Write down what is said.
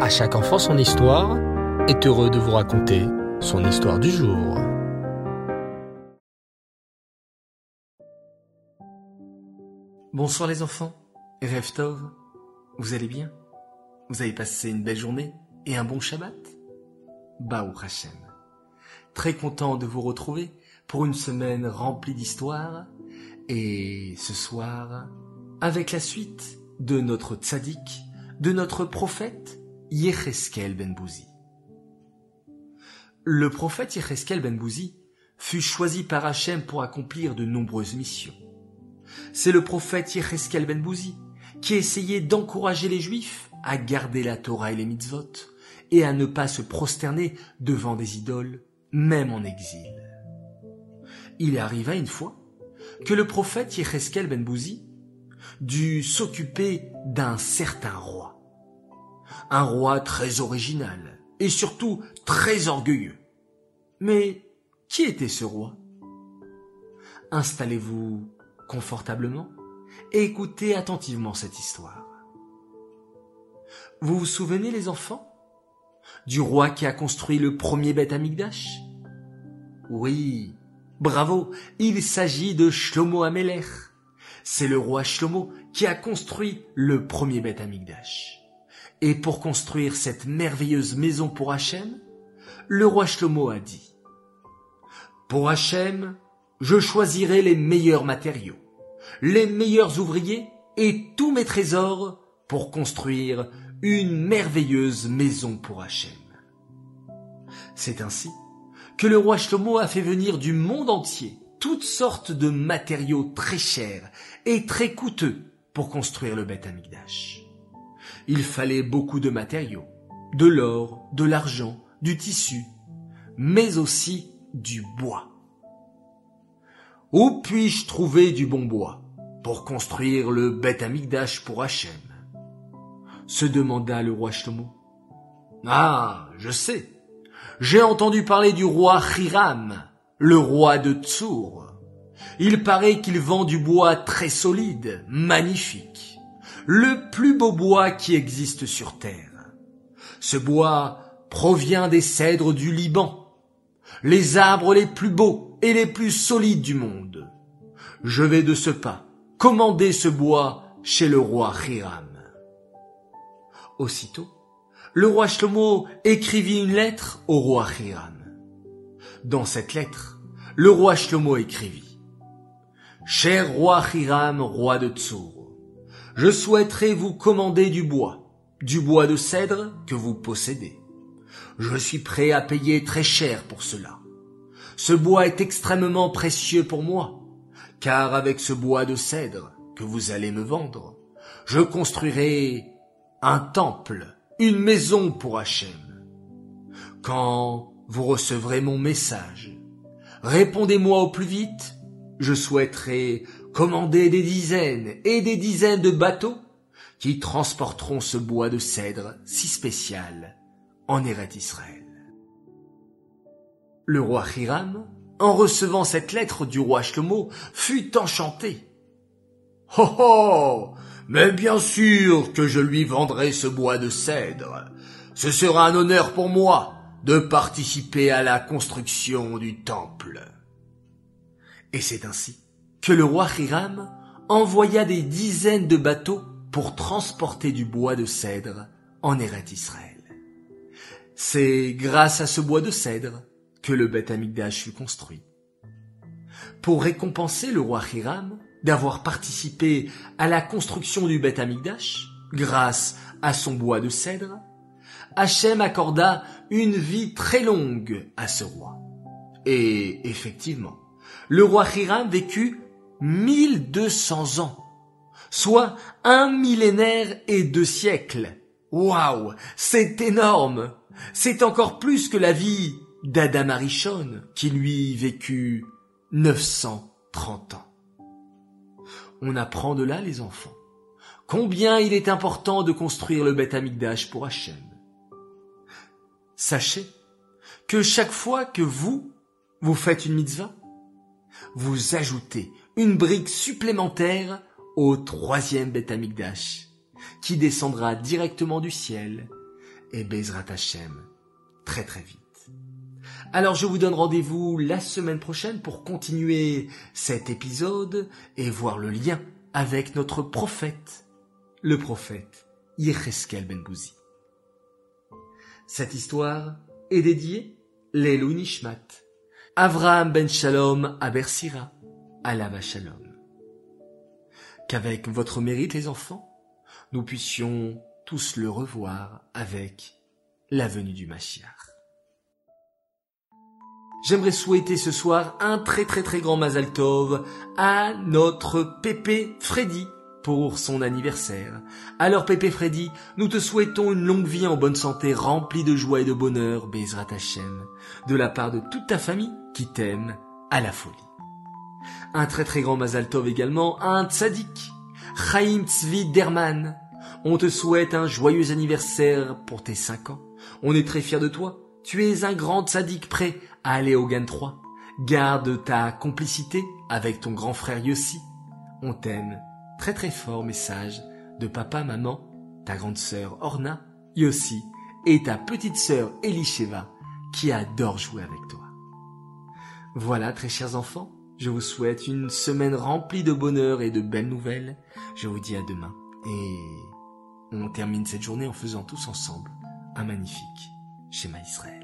À chaque enfant son histoire est heureux de vous raconter son histoire du jour. Bonsoir les enfants, Rêve vous allez bien? Vous avez passé une belle journée et un bon Shabbat? Baou Hashem. Très content de vous retrouver pour une semaine remplie d'histoires et ce soir avec la suite de notre tzaddik, de notre prophète Yecheskel ben Bouzi. Le prophète Yecheskel ben Bouzi fut choisi par Hachem pour accomplir de nombreuses missions. C'est le prophète Yecheskel ben Bouzi qui essayait d'encourager les juifs à garder la Torah et les mitzvot et à ne pas se prosterner devant des idoles, même en exil. Il arriva une fois que le prophète Yecheskel ben Bouzi dut s'occuper d'un certain roi. Un roi très original et surtout très orgueilleux. Mais qui était ce roi? Installez-vous confortablement et écoutez attentivement cette histoire. Vous vous souvenez les enfants du roi qui a construit le premier Beth Amikdash Oui, bravo, il s'agit de Shlomo Amelech. C'est le roi Shlomo qui a construit le premier Beth Amikdash. Et pour construire cette merveilleuse maison pour Hachem, le roi Shlomo a dit Pour Hachem, je choisirai les meilleurs matériaux, les meilleurs ouvriers et tous mes trésors pour construire une merveilleuse maison pour Hachem. C'est ainsi que le roi Shlomo a fait venir du monde entier toutes sortes de matériaux très chers et très coûteux pour construire le Beth Amikdash. Il fallait beaucoup de matériaux, de l'or, de l'argent, du tissu, mais aussi du bois. Où puis-je trouver du bon bois pour construire le Beth Amikdash pour Hachem? se demanda le roi Shlomo. Ah, je sais. J'ai entendu parler du roi Hiram, le roi de Tsour. Il paraît qu'il vend du bois très solide, magnifique, le plus beau bois qui existe sur terre. Ce bois provient des cèdres du Liban, les arbres les plus beaux et les plus solides du monde. Je vais de ce pas commander ce bois chez le roi Hiram. Aussitôt, le roi Shlomo écrivit une lettre au roi Hiram. Dans cette lettre, le roi Shlomo écrivit Cher roi Hiram, roi de Tsour, je souhaiterais vous commander du bois, du bois de cèdre que vous possédez. Je suis prêt à payer très cher pour cela. Ce bois est extrêmement précieux pour moi, car avec ce bois de cèdre que vous allez me vendre, je construirai un temple, une maison pour Hachem. Quand vous recevrez mon message, répondez-moi au plus vite. Je souhaiterais commander des dizaines et des dizaines de bateaux qui transporteront ce bois de cèdre si spécial en Eret Israël. Le roi Hiram, en recevant cette lettre du roi Shlomo, fut enchanté. Oh oh mais bien sûr que je lui vendrai ce bois de cèdre. Ce sera un honneur pour moi de participer à la construction du temple. Et c'est ainsi que le roi Hiram envoya des dizaines de bateaux pour transporter du bois de cèdre en Eret Israël. C'est grâce à ce bois de cèdre que le Beth Amikdash fut construit. Pour récompenser le roi Hiram, d'avoir participé à la construction du Beth Amikdash, grâce à son bois de cèdre, Hachem accorda une vie très longue à ce roi. Et effectivement, le roi Hiram vécut 1200 ans, soit un millénaire et deux siècles. Waouh, c'est énorme. C'est encore plus que la vie d'Adam Arishon, qui lui vécut 930 ans. On apprend de là, les enfants, combien il est important de construire le Beth Amikdash pour Hachem. Sachez que chaque fois que vous, vous faites une mitzvah, vous ajoutez une brique supplémentaire au troisième Beth Amikdash, qui descendra directement du ciel et Bezrat Hashem très très vite. Alors je vous donne rendez-vous la semaine prochaine pour continuer cet épisode et voir le lien avec notre prophète, le prophète Yecheskel Ben Bouzi. Cette histoire est dédiée Lelou Nishmat, Avraham Ben Shalom Abersira, Alava Shalom. Qu'avec votre mérite les enfants, nous puissions tous le revoir avec la venue du Mashiach. J'aimerais souhaiter ce soir un très très très grand Mazal Tov à notre Pépé Freddy pour son anniversaire. Alors Pépé Freddy, nous te souhaitons une longue vie en bonne santé remplie de joie et de bonheur, Bezrat Hashem, de la part de toute ta famille qui t'aime à la folie. Un très très grand Mazal Tov également un tzaddik, Chaim Tzvi Derman. On te souhaite un joyeux anniversaire pour tes 5 ans. On est très fiers de toi. Tu es un grand tzaddik prêt à aller au Gan 3. Garde ta complicité avec ton grand frère Yossi. On t'aime. Très très fort message de papa, maman, ta grande sœur Orna, Yossi et ta petite sœur Elisheva qui adore jouer avec toi. Voilà, très chers enfants, je vous souhaite une semaine remplie de bonheur et de belles nouvelles. Je vous dis à demain. Et on termine cette journée en faisant tous ensemble un magnifique schéma Israël.